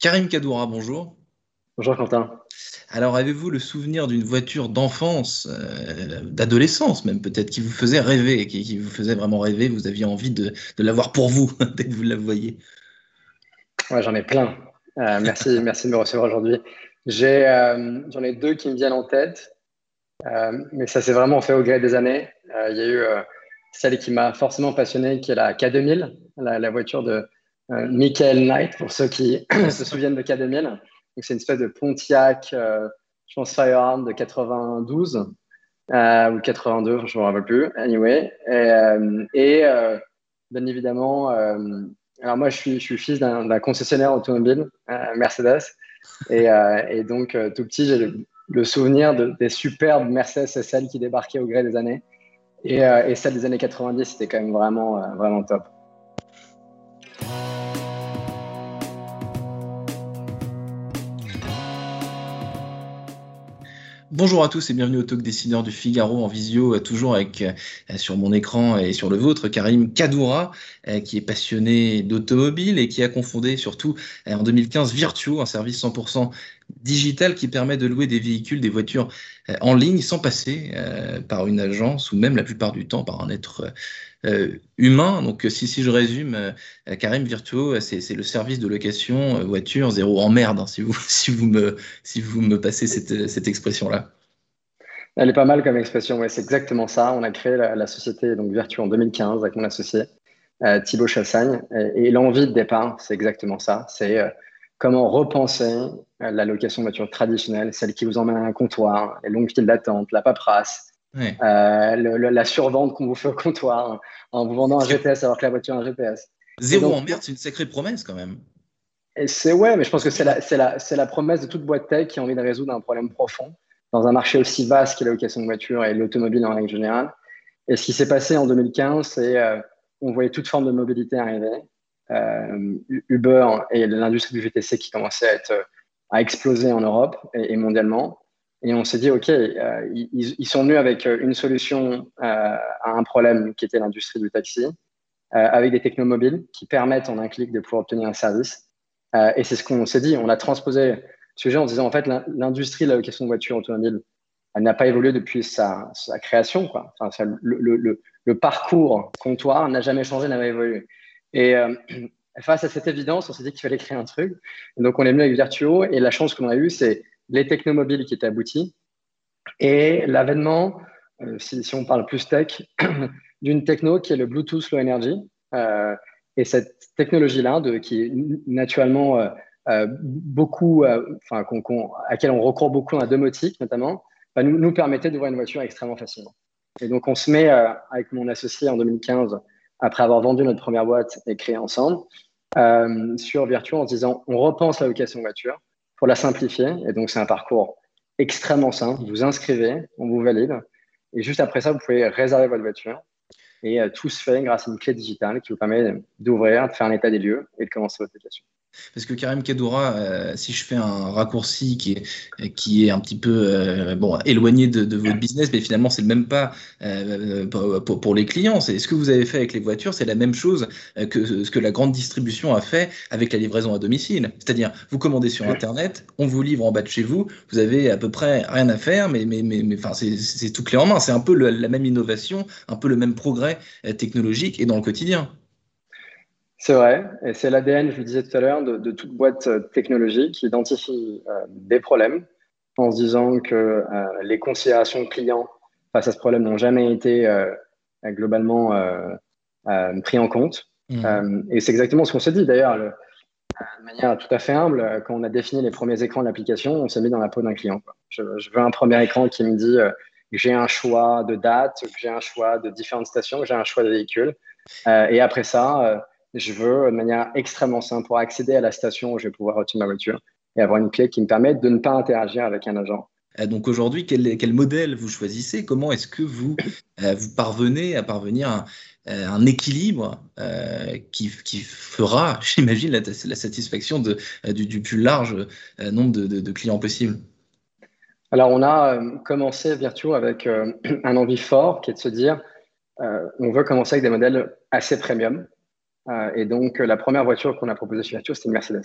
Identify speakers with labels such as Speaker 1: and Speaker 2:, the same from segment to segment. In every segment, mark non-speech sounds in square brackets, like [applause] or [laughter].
Speaker 1: Karim Kadoura, bonjour.
Speaker 2: Bonjour Quentin.
Speaker 1: Alors, avez-vous le souvenir d'une voiture d'enfance, euh, d'adolescence même peut-être, qui vous faisait rêver, qui, qui, vous faisait vraiment rêver, vous aviez envie de, de l'avoir pour vous [laughs] dès que vous la voyez
Speaker 2: Ouais, j'en ai plein. Euh, merci, [laughs] merci de me recevoir aujourd'hui. J'ai, euh, j'en ai deux qui me viennent en tête, euh, mais ça s'est vraiment fait au gré des années. Euh, il y a eu celle qui m'a forcément passionné, qui est la K2000, la, la voiture de euh, Michael Knight, pour ceux qui [clears throat] se souviennent de K2000. Donc, c'est une espèce de Pontiac, euh, je pense, Firearm de 92 euh, ou 82, je ne me rappelle plus. Anyway. Et, bien évidemment, alors moi, je suis, fils d'un concessionnaire automobile, Mercedes. Et, donc, tout petit, j'ai le, souvenir de, des superbes Mercedes SL qui débarquaient au gré des années. Et, et celle des années 90, c'était quand même vraiment, vraiment top.
Speaker 1: Bonjour à tous et bienvenue au Talk Décideur du Figaro en visio, toujours avec euh, sur mon écran et sur le vôtre Karim Kadoura, euh, qui est passionné d'automobile et qui a confondé surtout euh, en 2015 Virtuo, un service 100% digital qui permet de louer des véhicules, des voitures en ligne sans passer par une agence ou même la plupart du temps par un être humain. Donc si, si je résume, Karim Virtuo, c'est le service de location voiture zéro en merde, hein, si, vous, [laughs] si, vous me, si vous me passez cette, cette expression-là.
Speaker 2: Elle est pas mal comme expression, c'est exactement ça. On a créé la, société donc Virtuo en 2015 avec mon associé euh, Thibaut Chassagne. Et, l'envie de départ, c'est exactement ça. C'est euh, comment repenser la location de voiture traditionnelle, celle qui vous emmène à un comptoir, les longues files d'attente, la paperasse, euh, le, le, la survente qu'on vous fait au comptoir en vous vendant un GPS alors que la voiture a un GPS.
Speaker 1: Zéro donc, en merde, c'est une sacrée promesse quand même.
Speaker 2: C'est ouais, mais je pense que c'est la, la, la promesse de toute boîte tech qui a envie de résoudre un problème profond dans un marché aussi vaste qu'est la location de voiture et l'automobile en règle générale. Et ce qui s'est passé en 2015, c'est euh, on voyait toute forme de mobilité arriver. Euh, Uber et l'industrie du VTC qui commençait à, être, à exploser en Europe et, mondialement. Et on s'est dit, OK, euh, ils, sont venus avec une solution à un problème qui était l'industrie du taxi, avec des technomobiles qui permettent en un clic de pouvoir obtenir un service. et c'est ce qu'on s'est dit. On a transposé sujet en disant en fait l'industrie de la location de voitures automobiles elle n'a pas évolué depuis sa, création quoi. Enfin, le, le, le, parcours comptoir n'a jamais changé, n'a jamais évolué. Et euh, face à cette évidence, on s'est dit qu'il fallait créer un truc. Donc on est venu avec Virtuo et la chance qu'on a eue, c'est les technomobiles qui étaient aboutis et l'avènement, euh, si, on parle plus tech, [clears throat] d'une techno qui est le Bluetooth Low Energy. Euh, et cette technologie-là, qui est naturellement beaucoup, à laquelle on recourt beaucoup la domotique notamment, bah, nous, nous permettait d'ouvrir une voiture extrêmement facilement. Et donc, on se met avec mon associé en 2015, après avoir vendu notre première boîte et créé ensemble, euh, sur Virtuo en se disant on repense la location voiture pour la simplifier. Et donc, c'est un parcours extrêmement simple. Vous inscrivez, on vous valide. Et juste après ça, vous pouvez réserver votre voiture. Et euh, tout se fait grâce à une clé digitale qui vous permet d'ouvrir, de faire un état des lieux et de commencer votre location.
Speaker 1: Parce que Karim Kadoura, euh, si je fais un raccourci qui est, qui est un petit peu euh, bon, éloigné de, votre business, mais finalement, c'est le même pas euh, pour, les clients. C'est ce que vous avez fait avec les voitures, c'est la même chose que ce que la grande distribution a fait avec la livraison à domicile. C'est-à-dire, vous commandez sur Internet, on vous livre en bas de chez vous, vous avez à peu près rien à faire, mais, mais, mais, enfin, c'est tout clé en main. C'est un peu la même innovation, un peu le même progrès technologique et dans le quotidien.
Speaker 2: C'est vrai, et c'est l'ADN, je le disais tout à l'heure, de, de, toute boîte technologique qui identifie euh, des problèmes en se disant que euh, les considérations clients face à ce problème n'ont jamais été euh, globalement pris en compte. Mmh. et c'est exactement ce qu'on s'est dit d'ailleurs, de manière tout à fait humble, quand on a défini les premiers écrans de l'application, on s'est mis dans la peau d'un client. Je, je, veux un premier écran qui me dit que j'ai un choix de date, que j'ai un choix de différentes stations, que j'ai un choix de véhicule. et après ça, je veux, de manière extrêmement simple, pour accéder à la station où je vais pouvoir retirer ma voiture et avoir une clé qui me permet de ne pas interagir avec un agent.
Speaker 1: Euh, donc aujourd'hui, quel, quel, modèle vous choisissez? Comment est-ce que vous, euh, vous parvenez à parvenir à, euh, un équilibre qui, qui, fera, [laughs] j'imagine, la, la, satisfaction de, du, du, plus large nombre de, de, de, clients possible?
Speaker 2: Alors on a commencé Virtuo avec [clears throat] un envie fort qui est de se dire on veut commencer avec des modèles assez premium. Et donc la première voiture qu'on a proposée chez Virtuo, c'était une Mercedes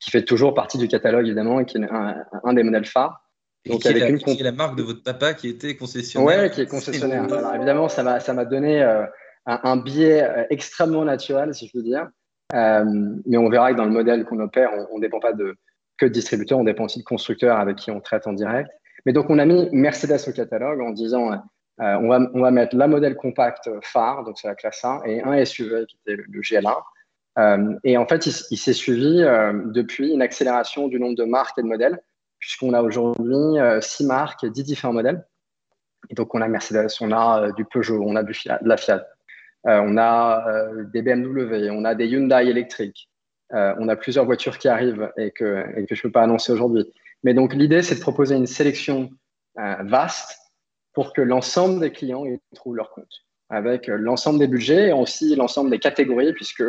Speaker 2: qui fait toujours partie du catalogue, évidemment, et qui est un, des modèles phares.
Speaker 1: Donc, qui, avec est la, une... qui est la marque de votre papa qui était concessionnaire.
Speaker 2: Oui, qui est concessionnaire. Alors, évidemment, ça m'a, donné euh, un, biais euh, extrêmement naturel, si je peux dire. Euh, mais on verra que dans le modèle qu'on opère, on ne dépend pas de, que de distributeurs, on dépend aussi de constructeurs avec qui on traite en direct. Mais donc, on a mis Mercedes au catalogue en disant on, va, on va mettre la modèle compact phare, donc c'est la classe 1, et un SUV qui était le, le GL1. Euh, et en fait, il, s'est suivi euh, depuis une accélération du nombre de marques et de modèles, puisqu'on a aujourd'hui euh, six marques et dix différents modèles. Et donc, on a Mercedes, on a du Peugeot, on a du Fiat, de la Fiat, on a des BMW, on a des Hyundai électriques, on a plusieurs voitures qui arrivent et que, et que je ne peux pas annoncer aujourd'hui. Mais donc, l'idée, c'est de proposer une sélection vaste pour que l'ensemble des clients y trouvent leur compte, avec l'ensemble des budgets et aussi l'ensemble des catégories, puisque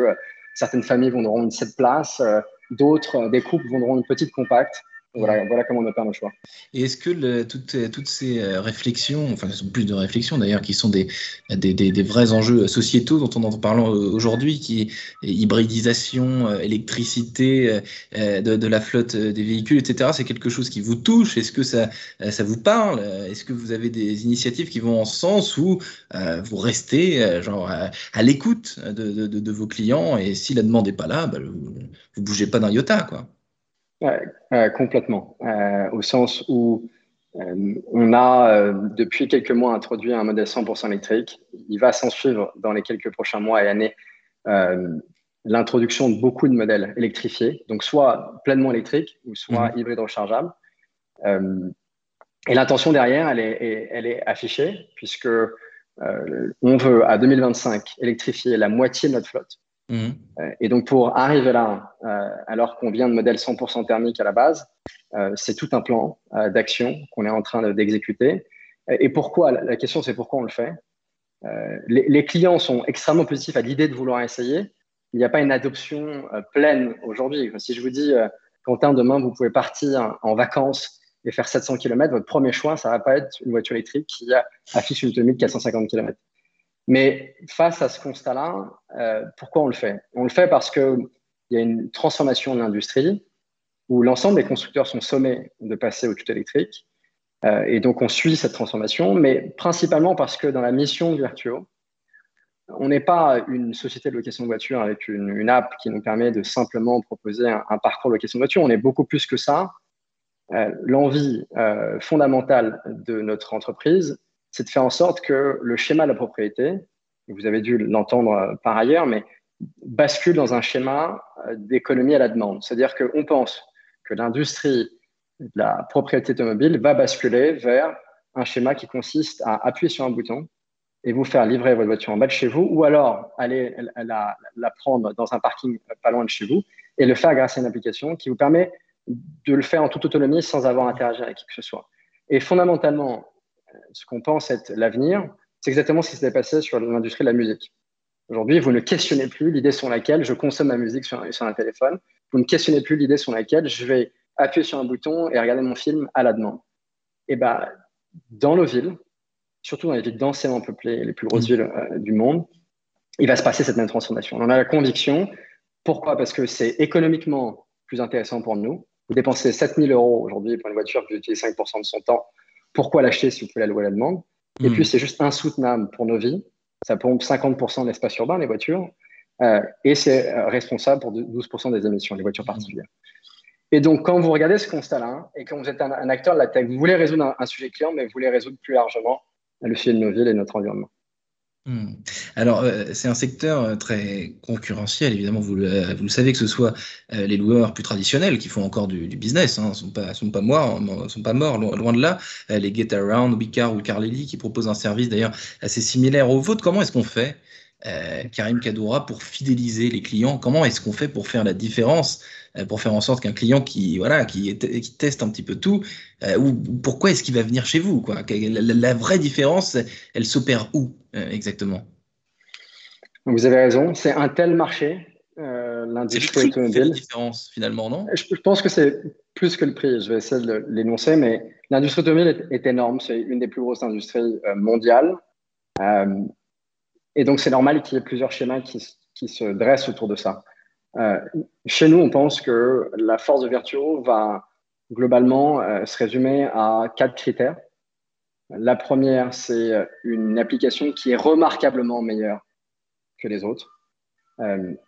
Speaker 2: certaines familles vendront une 7 places, euh, d'autres, euh, des couples vendront une petite compacte. Voilà, voilà, comment on opère nos choix.
Speaker 1: Et est-ce que le, toutes, toutes, ces euh, réflexions, enfin, ce sont plus de réflexions d'ailleurs, qui sont des, des, des, vrais enjeux sociétaux dont on entend parler aujourd'hui, qui est hybridisation, électricité de, de, la flotte des véhicules, etc., c'est quelque chose qui vous touche? Est-ce que ça, ça vous parle? Est-ce que vous avez des initiatives qui vont en ce sens où vous restez genre, à, l'écoute de, de, vos clients et si la demande n'est pas là, bah, vous ne bougez pas d'un iota quoi?
Speaker 2: Complètement. Euh, au sens où euh, on a euh, depuis quelques mois introduit un modèle 100% électrique. Il va s'en suivre dans les quelques prochains mois et années l'introduction de beaucoup de modèles électrifiés, donc soit pleinement électriques ou soit mmh. hybrides rechargeables. et l'intention derrière, elle est, elle est affichée puisque on veut à 2025 électrifier la moitié de notre flotte. Euh, et donc, pour arriver là, euh, alors qu'on vient de modèle 100% thermique à la base, euh, c'est tout un plan d'action qu'on est en train d'exécuter. Et pourquoi La question, c'est pourquoi on le fait? Les, clients sont extrêmement positifs à l'idée de vouloir essayer. Il n'y a pas une adoption pleine aujourd'hui. Si je vous dis, Quentin, demain, vous pouvez partir en vacances et faire 700 km, votre premier choix, ça ne va pas être une voiture électrique qui affiche une autonomie de 450 km. Mais face à ce constat-là, euh, pourquoi on le fait? On le fait parce qu'il y a une transformation de l'industrie où l'ensemble des constructeurs sont sommés de passer au tout électrique. Euh, et donc, on suit cette transformation, mais principalement parce que dans la mission Virtuo, on n'est pas une société de location de voiture avec une, app qui nous permet de simplement proposer un, parcours de location de voiture. On est beaucoup plus que ça. Euh, l'envie fondamentale de notre entreprise, c'est de faire en sorte que le schéma de la propriété, vous avez dû l'entendre euh, par ailleurs, mais bascule dans un schéma euh, d'économie à la demande. C'est-à-dire qu'on pense que l'industrie de la propriété automobile va basculer vers un schéma qui consiste à appuyer sur un bouton et vous faire livrer votre voiture en bas de chez vous, ou alors aller la, la prendre dans un parking pas loin de chez vous et le faire grâce à une application qui vous permet de le faire en toute autonomie sans avoir à interagir avec qui que ce soit. Et fondamentalement, ce qu'on pense être l'avenir, c'est exactement ce qui s'est passé sur l'industrie de la musique. Aujourd'hui, vous ne questionnez plus l'idée sur laquelle je consomme ma musique sur, un téléphone. Vous ne questionnez plus l'idée sur laquelle je vais appuyer sur un bouton et regarder mon film à la demande. Et ben, dans nos villes, surtout dans les villes densément peuplées, les plus grosses mmh. villes euh, du monde, il va se passer cette même transformation. On en a la conviction. Pourquoi? Parce que c'est économiquement plus intéressant pour nous. Vous dépensez 7000 euros aujourd'hui pour une voiture, vous utilisez 5% de son temps pourquoi l'acheter si vous pouvez la louer à la demande Et hmm. puis, c'est juste insoutenable pour nos vies. Ça pompe 50% de l'espace urbain, les voitures. Euh, et c'est euh, responsable pour 12% des émissions, les voitures particulières. Et donc, quand vous regardez ce constat-là, et quand vous êtes un, acteur de la tech, vous voulez résoudre un, sujet client, mais vous voulez résoudre plus largement le sujet de nos villes et de notre environnement.
Speaker 1: Hmm. Alors, euh, c'est un secteur euh, très concurrentiel, évidemment, vous le, vous le savez, que ce soit euh, les loueurs plus traditionnels qui font encore du, business, ne hein, sont, pas, sont, pas morts, sont pas morts, loin, de là, les Get Around, Bicar ou Carlili qui proposent un service d'ailleurs assez similaire au vôtre. Comment est-ce qu'on fait? Euh, Karim Kadoura, pour fidéliser les clients Comment est-ce qu'on fait pour faire la différence, euh, pour faire en sorte qu'un client qui, voilà, qui, qui, teste un petit peu tout, euh, ou pourquoi est-ce qu'il va venir chez vous quoi? La, vraie différence, elle s'opère où exactement?
Speaker 2: Vous avez raison, c'est un tel marché, l'industrie automobile.
Speaker 1: la différence finalement, non?
Speaker 2: Je, je, pense que c'est plus que le prix. Je vais essayer de l'énoncer, mais l'industrie automobile est, est énorme. C'est une des plus grosses industries mondiales. Euh, et donc, c'est normal qu'il y ait plusieurs schémas qui, se dressent autour de ça. Euh, chez nous, on pense que la force de Virtuo va globalement euh, se résumer à quatre critères. La première, c'est une application qui est remarquablement meilleure que les autres.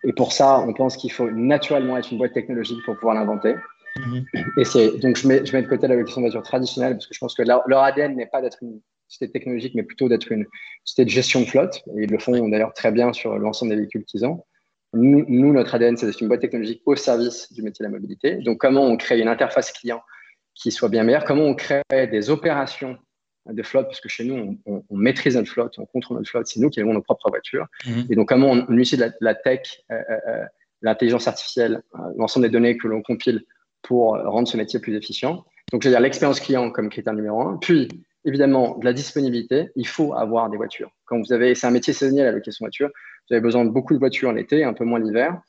Speaker 2: et pour ça, on pense qu'il faut naturellement être une boîte technologique pour pouvoir l'inventer. Mm-hmm. Et c'est donc je mets, je mets de côté la vocation de voiture traditionnelle parce que je pense que leur, leur ADN n'est pas d'être une société technologique, mais plutôt d'être une société de gestion de flotte. Et ils le font d'ailleurs très bien sur l'ensemble des véhicules qu'ils ont. Nous, notre ADN, c'est d'être une boîte technologique au service du métier de la mobilité. Donc, comment on crée une interface client qui soit bien meilleure? Comment on crée des opérations de flotte? Parce que chez nous, on, maîtrise notre flotte, on contrôle notre flotte, c'est nous qui avons nos propres voitures. Mhm. Et donc, comment on, utilise la, tech, euh, euh, euh, l'intelligence artificielle, l'ensemble des données que l'on compile pour rendre ce métier plus efficient? Donc, je veux dire l'expérience client comme critère numéro un. Puis, évidemment de la disponibilité, il faut avoir des voitures. Quand vous avez, c'est un métier saisonnier la location voiture, vous avez besoin de beaucoup de voitures l'été, un peu moins l'hiver.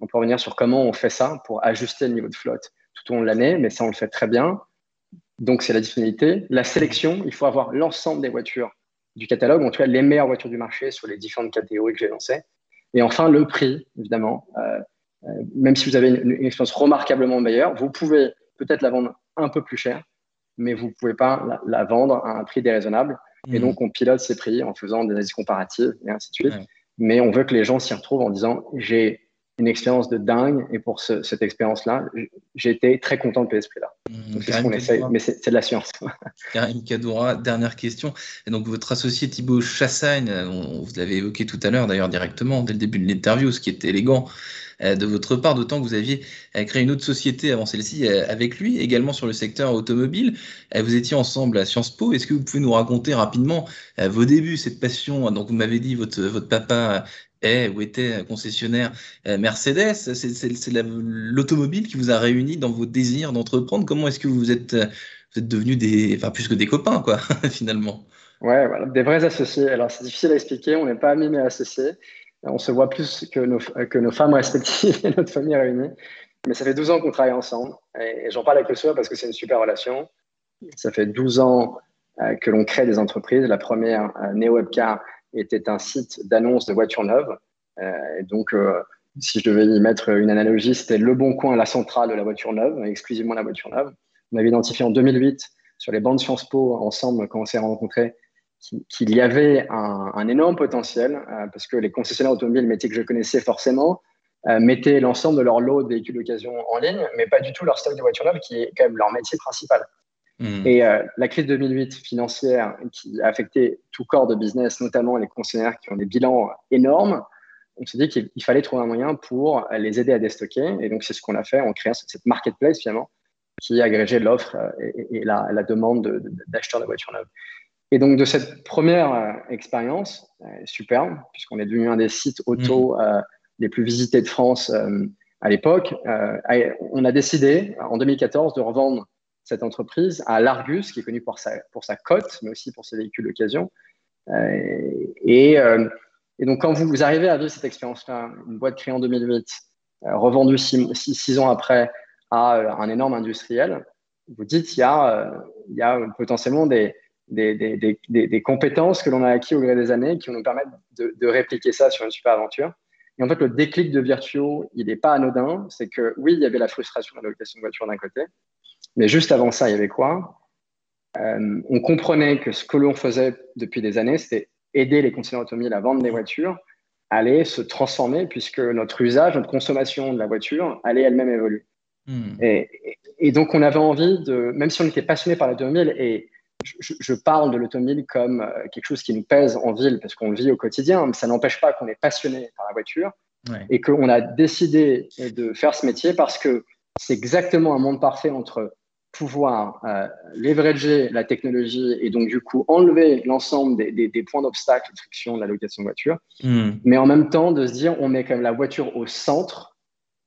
Speaker 2: On peut revenir sur comment on fait ça pour ajuster le niveau de flotte tout au long de l'année, mais ça on le fait très bien. Donc c'est la disponibilité, la sélection. Il faut avoir l'ensemble des voitures du catalogue, en tout cas les meilleures voitures du marché sur les différentes catégories que j'ai lancées. Et enfin le prix, évidemment. Euh, euh, même si vous avez une, une expérience remarquablement meilleure, vous pouvez peut-être la vendre un peu plus cher, mais vous ne pouvez pas la, vendre à un prix déraisonnable. Et hmm. donc, on pilote ces prix en faisant des analyses comparatives et ainsi de suite. Mais on veut que les gens s'y retrouvent en disant j'ai une expérience de dingue et pour cette expérience-là, été très content de ce prix-là. Hmm, c'est ce qu'on essaye, mais c'est de la science. [laughs]
Speaker 1: Karim Kadoura, dernière question. Et donc, votre associé Thibaut Chassagne, vous l'avez évoqué tout à l'heure d'ailleurs directement dès le début de l'interview, ce qui est élégant, euh, de votre part, d'autant que vous aviez euh, créé une autre société avant celle-ci euh, avec lui, également sur le secteur automobile. Vous étiez ensemble à Sciences Po. Est-ce que vous pouvez nous raconter rapidement vos débuts, cette passion? Donc, vous m'avez dit votre, votre papa est ou était concessionnaire? Mercedes. C'est l'automobile qui vous a réuni dans vos désirs d'entreprendre. Comment est-ce que vous êtes, vous êtes devenus plus que des copains, [laughs] finalement?
Speaker 2: Ouais, voilà, des vrais associés. Alors, c'est difficile à expliquer. On n'est pas amis, mais associés. On se voit plus que nos, que nos femmes respectives [laughs] et notre famille réunie. Mais ça fait 12 ans qu'on travaille ensemble. Et, j'en parle avec le soir parce que c'est une super relation. Ça fait 12 ans euh, que l'on crée des entreprises. La première, euh, NeoWebcar, était un site d'annonce de voitures neuves. Euh, donc, euh, si je devais y mettre une analogie, c'était le bon coin, la centrale de la voiture neuve, exclusivement la voiture neuve. On avait identifié en 2008 sur les bancs de Sciences Po ensemble quand on s'est rencontrés qu'il y avait un, énorme potentiel euh, parce que les concessionnaires automobiles, métier que je connaissais forcément, mettaient l'ensemble de leur lot de véhicules d'occasion en ligne, mais pas du tout leur stock de voitures neuves, qui est quand même leur métier principal. Hmm. Et euh, la crise 2008 financière qui a affecté tout corps de business, notamment les concessionnaires qui ont des bilans énormes, on s'est dit qu'il fallait trouver un moyen pour les aider à déstocker. Et donc, c'est ce qu'on a fait en créant cette marketplace, finalement, qui agrégeait l'offre et, la, la, demande d'acheteurs de, de voitures neuves. Et donc, de cette première euh, expérience, euh, superbe, puisqu'on est devenu un des sites auto mm. euh, les plus visités de France à l'époque, on a décidé en 2014 de revendre cette entreprise à l'Argus, qui est connu pour sa, pour sa cote, mais aussi pour ses véhicules d'occasion. Et, et, donc, quand vous, vous arrivez à vivre cette expérience-là, une boîte créée en 2008, revendue six, ans après à un énorme industriel, vous dites il y a, y a potentiellement des, des, des, compétences que l'on a acquis au gré des années qui vont nous permettre de, répliquer ça sur une super aventure. Et en fait, le déclic de Virtuo, il n'est pas anodin. C'est que oui, il y avait la frustration de la location de voiture d'un côté, mais juste avant ça, il y avait quoi? Euh, On comprenait que ce que l'on faisait depuis des années, c'était aider les concessionnaires automobiles à vendre des voitures, allait se transformer puisque notre usage, notre consommation de la voiture allait elle-même évoluer. Hmm. Et, et, donc, on avait envie de, même si on était passionné par l'automobile et je, parle de l'automobile comme euh, quelque chose qui nous pèse en ville parce qu'on le vit au quotidien, mais ça n'empêche pas qu'on est passionné par la voiture et qu'on a décidé de faire ce métier parce que c'est exactement un monde parfait entre pouvoir euh, leverager la technologie et donc du coup enlever l'ensemble des, des, points d'obstacle de friction de la location de voiture, hmm. mais en même temps de se dire on met quand même la voiture au centre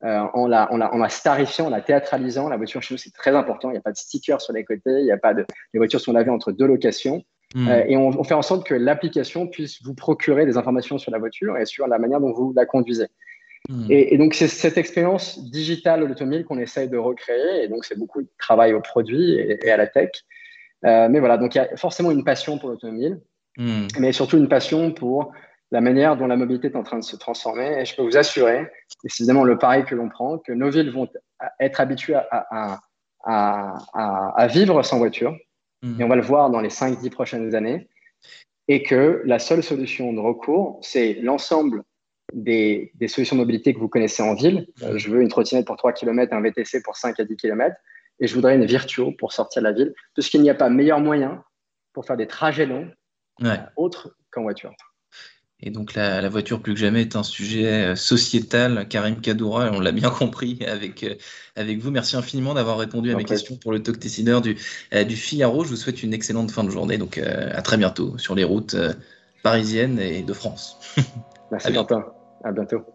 Speaker 2: euh, en, la, en, la, en la starifiant, en la théâtralisant. La voiture chez nous c'est très important, il n'y a pas de sticker sur les côtés, il n'y a pas de les voitures sont lavées entre deux locations. Hmm. Euh, et on, on, fait en sorte que l'application puisse vous procurer des informations sur la voiture et sur la manière dont vous la conduisez. Hmm. Et, donc, c'est cette expérience digitale de l'automobile qu'on essaye de recréer. Et donc, c'est beaucoup de travail au produit et, à la tech. Euh, mais voilà, donc il y a forcément une passion pour l'automobile, hmm. mais surtout une passion pour la manière dont la mobilité est en train de se transformer. Et je peux vous assurer, évidemment le pari que l'on prend, que nos villes vont être habituées à, à, à vivre sans voiture. Hmm. Et on va le voir dans les 5-10 prochaines années. Et que la seule solution de recours, c'est l'ensemble des, solutions de mobilité que vous connaissez en ville. Euh, je veux une trottinette pour 3 km, un VTC pour 5 à 10 km, et je voudrais une Virtuo pour sortir de la ville, puisqu'il n'y a pas meilleur moyen pour faire des trajets longs euh, autres qu'en voiture.
Speaker 1: Et donc la, voiture plus que jamais est un sujet euh, sociétal. Karim Kadoura, on l'a bien [laughs] compris avec, avec vous. Merci infiniment d'avoir répondu à mes questions pour le Talk Décideur du, du Figaro. Je vous souhaite une excellente fin de journée. Donc à très bientôt sur les routes parisiennes et de France. [laughs]
Speaker 2: Merci Quentin. À bientôt.